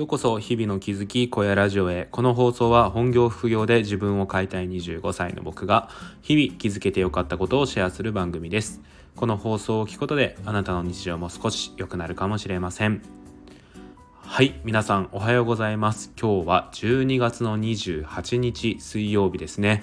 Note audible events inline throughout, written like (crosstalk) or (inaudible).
ようこそ日々の気づき小屋ラジオへ。この放送は本業副業で自分を変えたい25歳の僕が日々気づけてよかったことをシェアする番組です。この放送を聞くことであなたの日常も少し良くなるかもしれません。はい皆さんおはようございます。今日は12月の28日水曜日ですね。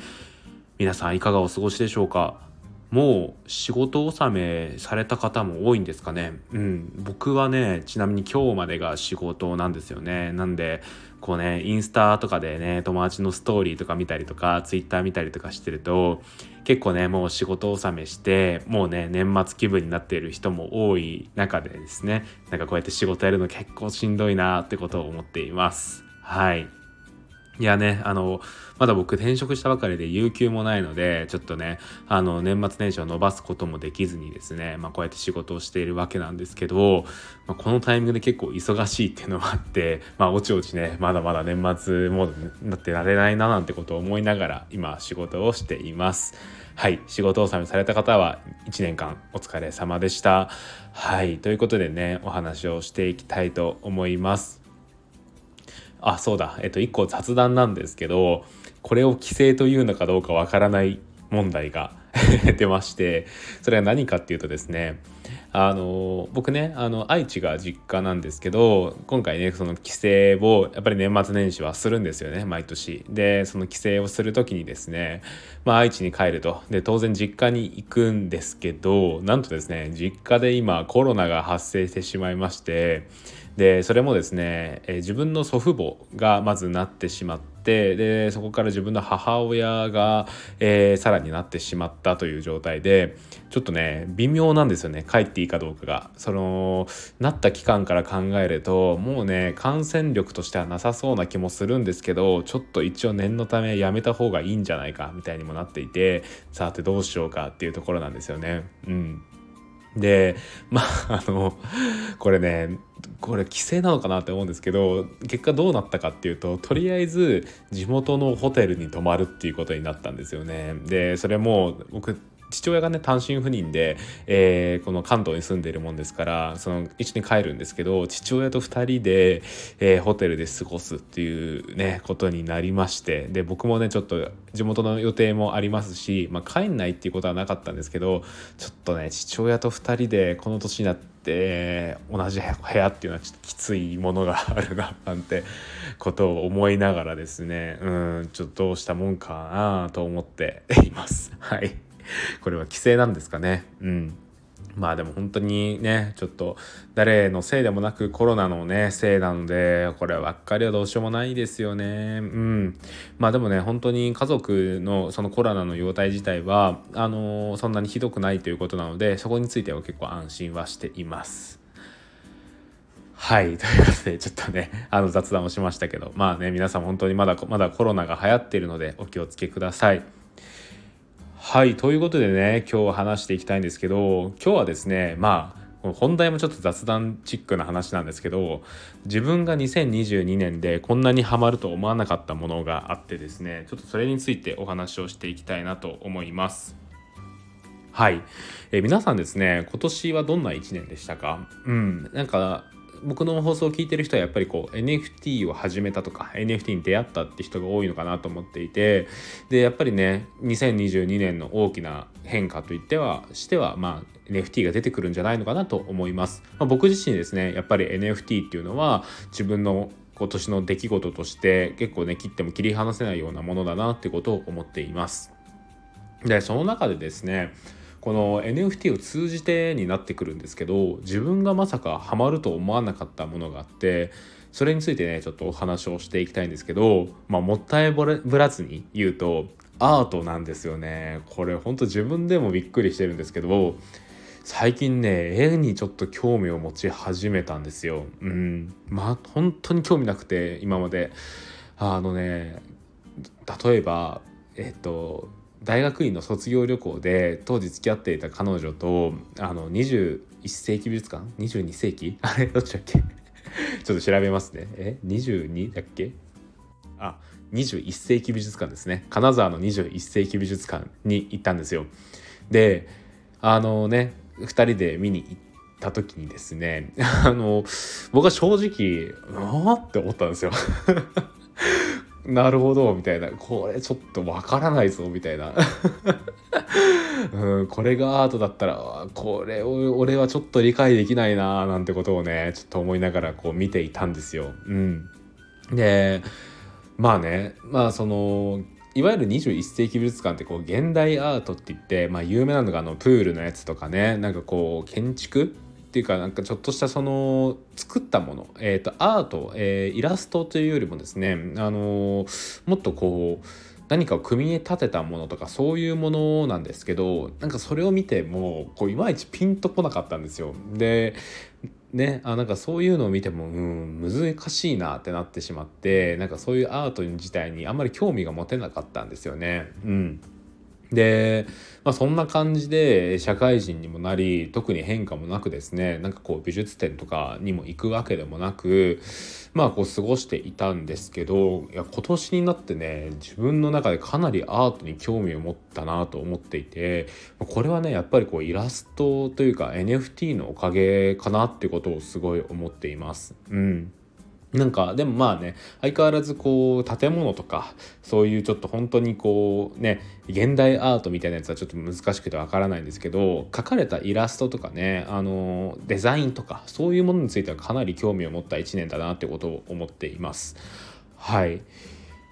皆さんいかがお過ごしでしょうか？もう仕事納めされた方も多いんですかね。うん。僕はねちなみに今日までが仕事なんですよね。なんでこうねインスタとかでね友達のストーリーとか見たりとかツイッター見たりとかしてると結構ねもう仕事納めしてもうね年末気分になっている人も多い中でですね。なんかこうやって仕事やるの結構しんどいなってことを思っています。はい。いやね、あの、まだ僕転職したばかりで有給もないので、ちょっとね、あの、年末年始を伸ばすこともできずにですね、まあこうやって仕事をしているわけなんですけど、まあ、このタイミングで結構忙しいっていうのもあって、まあおちおちね、まだまだ年末モードになってられないななんてことを思いながら、今仕事をしています。はい、仕事納めされた方は1年間お疲れ様でした。はい、ということでね、お話をしていきたいと思います。あそうだ。えっと1個雑談なんですけどこれを規制というのかどうかわからない問題が (laughs) 出ましてそれは何かっていうとですねあの僕ねあの愛知が実家なんですけど今回ねその帰省をやっぱり年末年始はするんですよね毎年。でその帰省をする時にですねまあ愛知に帰ると。で当然実家に行くんですけどなんとですね実家で今コロナが発生してしまいましてでそれもですね、え自分の祖父母がまずなってしまってでそこから自分の母親が、えー、さらになってしまったという状態でちょっとね微妙なんですよね帰っていいかどうかが。そのなった期間から考えるともうね感染力としてはなさそうな気もするんですけどちょっと一応念のためやめた方がいいんじゃないかみたいにもなっていてさてどうしようかっていうところなんですよね。うん。でまああのこれねこれ規制なのかなって思うんですけど結果どうなったかっていうととりあえず地元のホテルに泊まるっていうことになったんですよね。でそれも僕父親がね単身赴任で、えー、この関東に住んでいるもんですからその一緒に帰るんですけど父親と2人で、えー、ホテルで過ごすっていうねことになりましてで僕もねちょっと地元の予定もありますし、まあ、帰んないっていうことはなかったんですけどちょっとね父親と2人でこの年になって同じ部屋っていうのはちょっときついものがあるななんてことを思いながらですねうんちょっとどうしたもんかなと思っています。はい (laughs) これは規制なんですかね。うん。まあでも本当にねちょっと誰のせいでもなくコロナのねせいなのでこればっかりはどうしようもないですよねうんまあでもね本当に家族のそのコロナの容態自体はあのー、そんなにひどくないということなのでそこについては結構安心はしていますはい。ということで、ちょっとね、あの雑談をしましたけど、まあね、皆さん本当にまだ、まだコロナが流行っているので、お気をつけください。はいということでね今日話していきたいんですけど今日はですねまあ本題もちょっと雑談チックな話なんですけど自分が2022年でこんなにハマると思わなかったものがあってですねちょっとそれについてお話をしていきたいなと思います。はい、え皆さんですね今年はどんな1年でしたか？うんなんか僕の放送を聞いてる人はやっぱりこう NFT を始めたとか NFT に出会ったって人が多いのかなと思っていてでやっぱりね2022年の大きな変化といってはしてはまあ NFT が出てくるんじゃないのかなと思います、まあ、僕自身ですねやっぱり NFT っていうのは自分の今年の出来事として結構ね切っても切り離せないようなものだなってことを思っています。でその中でですねこの NFT を通じてになってくるんですけど自分がまさかハマると思わなかったものがあってそれについてねちょっとお話をしていきたいんですけど、まあ、もったいぶらずに言うとアートなんですよね。これほんと自分でもびっくりしてるんですけど最近ね絵にちょっと興味を持ち始めたんですよ。うん。まあ本当に興味なくて今まで。あのね例えばえっと大学院の卒業旅行で当時付き合っていた彼女とあの21世紀美術館？22世紀？(laughs) あれどっちだっけ？(laughs) ちょっと調べますね。え？22だっけ？あ21世紀美術館ですね。金沢の21世紀美術館に行ったんですよ。であのね2人で見に行った時にですね (laughs) あの僕は正直ああって思ったんですよ。なるほどみたいな。これちょっとわからないぞみたいな。(laughs) うん、これがアートだったらこれを俺はちょっと理解できないななんてことをねちょっと思いながらこう見ていたんですよ。うん、でまあねまあそのいわゆる21世紀美術館ってこう現代アートって言って、まあ、有名なのがあのプールのやつとかね。なんかこう建築っていうかなんかちょっとしたその作ったもの、えーと、アート、えー、イラストというよりもですね、あのー、もっとこう何かを組み立てたものとかそういうものなんですけどなんかそれを見てもこういまいちピンとこなかったんですよ。でねあなんかそういうのを見てもうん難しいなってなってしまってなんかそういうアート自体にあんまり興味が持てなかったんですよね。うんで、まあ、そんな感じで社会人にもなり特に変化もなくですねなんかこう美術展とかにも行くわけでもなくまあこう過ごしていたんですけどいや今年になってね自分の中でかなりアートに興味を持ったなと思っていてこれはねやっぱりこうイラストというか NFT のおかげかなってことをすごい思っています。うんなんかでもまあね相変わらずこう建物とかそういうちょっと本当にこうね現代アートみたいなやつはちょっと難しくてわからないんですけど描かれたイラストとかねあのデザインとかそういうものについてはかなり興味を持った1年だなってことを思っています。はい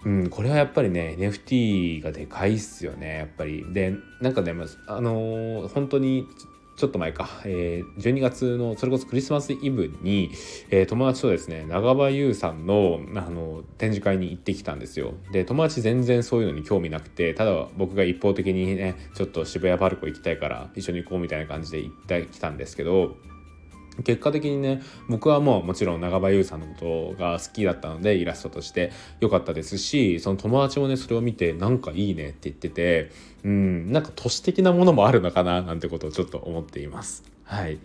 うん、これはやっぱりね NFT がでかいっすよねやっぱり。でなんかねあの、本当にちょっと前か、えー、12月のそれこそクリスマスイブに、えー、友達とですね長場優さんのあの展示会に行ってきたんですよ。で友達全然そういうのに興味なくてただ僕が一方的にねちょっと渋谷パルコ行きたいから一緒に行こうみたいな感じで行ってきたんですけど結果的にね僕はもうもちろん長場優さんのことが好きだったのでイラストとして良かったですしその友達もねそれを見てなんかいいねって言っててうんなんか都市的なものもあるのかななんてことをちょっと思っています。はい。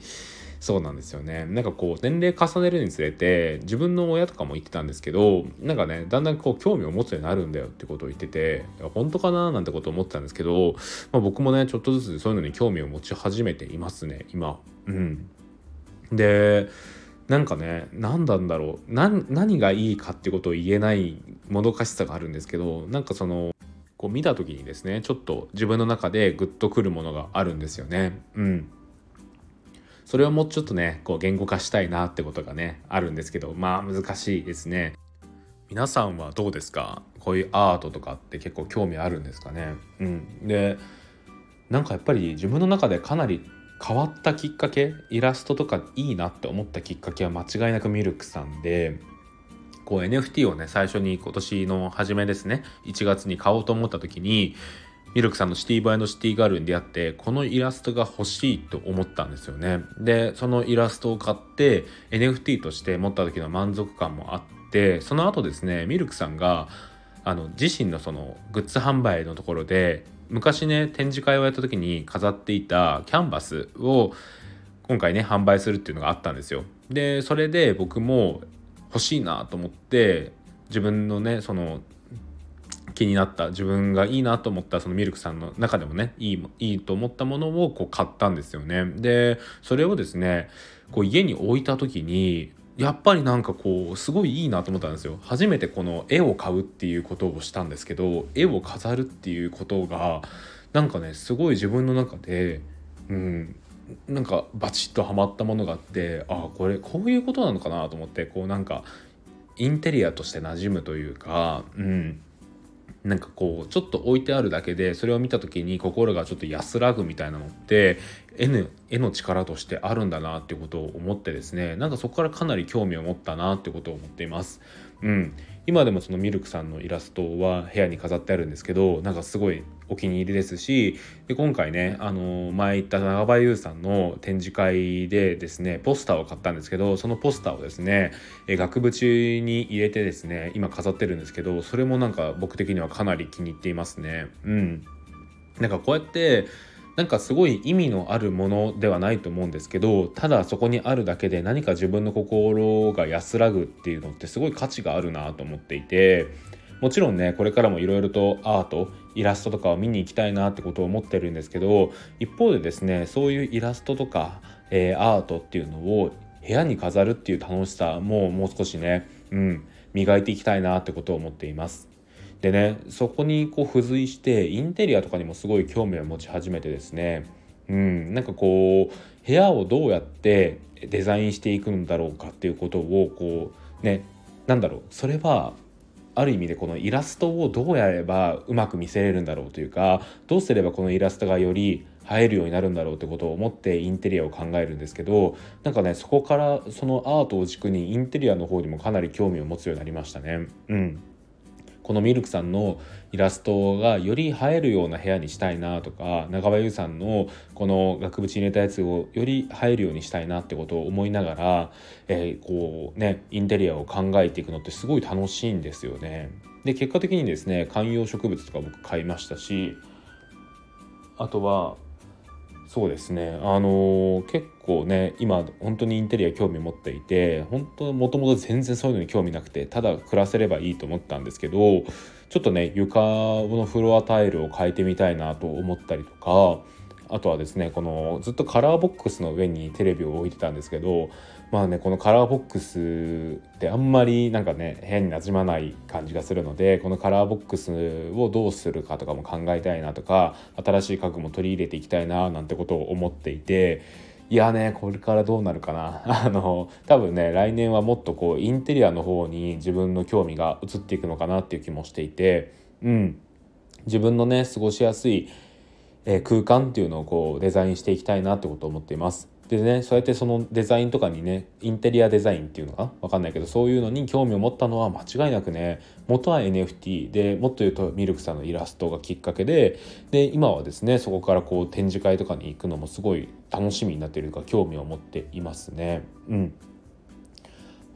そうなんですよね。なんかこう年齢重ねるにつれて自分の親とかも言ってたんですけどなんかねだんだんこう興味を持つようになるんだよってことを言ってて本当かななんてことを思ってたんですけど、まあ、僕もねちょっとずつそういうのに興味を持ち始めていますね今。うん。でなんかね何なんだろう。何がいいかってことを言えないもどかしさがあるんですけどなんかそのこう見た時にですねちょっと自分の中でグッとくるものがあるんですよね。うん。それをもうちょっとねこう言語化したいなってことがねあるんですけどまあ難しいですね。皆さんはどうですか？こういうアートとかって結構興味あるんですかね？うん。でなんかやっぱり自分の中でかなり変わったきっかけイラストとかいいなって思ったきっかけは間違いなくミルクさんでこう NFT をね最初に今年の初めですね1月に買おうと思った時にミルクさんのシティバイのシティガールに出会ってこのイラストが欲しいと思ったんですよね。でそのイラストを買って NFT として持った時の満足感もあってその後ですねミルクさんがあの自身のそのグッズ販売のところで昔ね展示会をやった時に飾っていたキャンバスを今回ね販売するっていうのがあったんですよ。でそれで僕も欲しいなと思って自分のねその気になった自分がいいなと思ったそのミルクさんの中でもねいいいいと思ったものをこう買ったんですよね。でそれをですねこう家に置いた時にやっぱりなんかこうすごいいいなと思ったんですよ。初めてこの絵を買うっていうことをしたんですけど絵を飾るっていうことがなんかねすごい自分の中でうんなんかバチッとはまったものがあってああこれこういうことなのかなと思ってこうなんかインテリアとして馴染むというかうん。なんかこうちょっと置いてあるだけでそれを見た時に心がちょっと安らぐみたいなのって絵の絵の力としてあるんだなっていうことを思ってですねなんかそこからかなり興味を持ったなってことを思っています。うん、今でもそのミルクさんのイラストは部屋に飾ってあるんですけどなんかすごいお気に入りですしで今回ねあの前言った長場優さんの展示会でですねポスターを買ったんですけどそのポスターをですね額縁に入れてですね今飾ってるんですけどそれもなんか僕的にはかなり気に入っていますね。うん、なんかこうやってなんかすごい意味のあるものではないと思うんですけどただそこにあるだけで何か自分の心が安らぐっていうのってすごい価値があるなと思っていてもちろんねこれからもいろいろとアートイラストとかを見に行きたいなってことを思ってるんですけど一方でですねそういうイラストとか、えー、アートっていうのを部屋に飾るっていう楽しさももう少しね、うん、磨いていきたいなってことを思っています。でねそこにこう付随してインテリアとかにもすごい興味を持ち始めてですねうん、なんかこう部屋をどうやってデザインしていくんだろうかっていうことをこうねなんだろうそれはある意味でこのイラストをどうやればうまく見せれるんだろうというかどうすればこのイラストがより映えるようになるんだろうってことを思ってインテリアを考えるんですけどなんかねそこからそのアートを軸にインテリアの方にもかなり興味を持つようになりましたね。うんこのミルクさんのイラストがより映えるような部屋にしたいなとか長場優さんのこの額縁入れたやつをより映えるようにしたいなってことを思いながら、えー、こうねインテリアを考えていくのってすごい楽しいんですよね。で結果的にですね観葉植物とか僕買いましたしあとはそうですねあのー、結構ね今本当にインテリア興味持っていて本当もともと全然そういうのに興味なくてただ暮らせればいいと思ったんですけどちょっとね床のフロアタイルを変えてみたいなと思ったりとかあとはですねこのずっとカラーボックスの上にテレビを置いてたんですけどまあねこのカラーボックスってあんまりなんかね部屋になじまない感じがするのでこのカラーボックスをどうするかとかも考えたいなとか新しい家具も取り入れていきたいななんてことを思っていていやねこれからどうなるかな (laughs) あの多分ね来年はもっとこうインテリアの方に自分の興味が移っていくのかなっていう気もしていてうん自分のね過ごしやすいえ空間っていうのをこうデザインしていきたいなってことを思っています。でねそうやってそのデザインとかにねインテリアデザインっていうのか？分かんないけどそういうのに興味を持ったのは間違いなくね元は NFT でもっと言うとミルクさんのイラストがきっかけでで今はですねそこからこう展示会とかに行くのもすごい楽しみになっているか興味を持っていますね。うん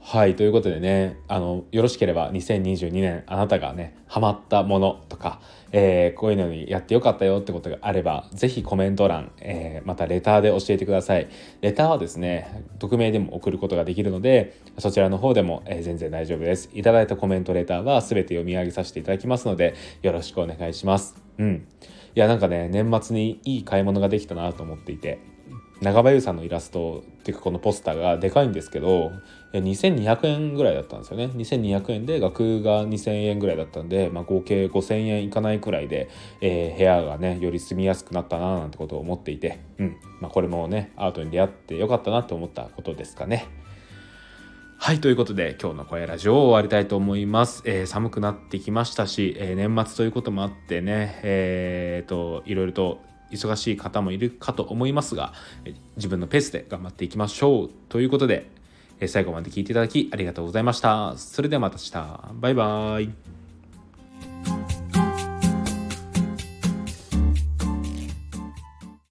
はいということでねあのよろしければ2022年あなたがねハマったものとか、えー、こういうのにやってよかったよってことがあれば是非コメント欄、えー、またレターで教えてください。レターはですね匿名でも送ることができるのでそちらの方でも、えー、全然大丈夫です。いただいたコメントレターは全て読み上げさせていただきますのでよろしくお願いします。うん。いやなんかね年末にいい買い物ができたなと思っていて。長場優さんのイラストっていうかこのポスターがでかいんですけど2200円ぐらいだったんですよね2200円で額が2000円ぐらいだったんで、まあ、合計5000円いかないくらいで、えー、部屋がねより住みやすくなったななんてことを思っていて、うんまあ、これもねアートに出会ってよかったなと思ったことですかね。はい、ということで今日の声ラジオを終わりたいと思います。えー、寒くなってきましたし、えー、年末ということもあってね、えーと、いろいろと忙しい方もいるかと思いますが、自分のペースで頑張っていきましょう。ということで、最後まで聞いていただきありがとうございました。それではまた明日。バイバーイ。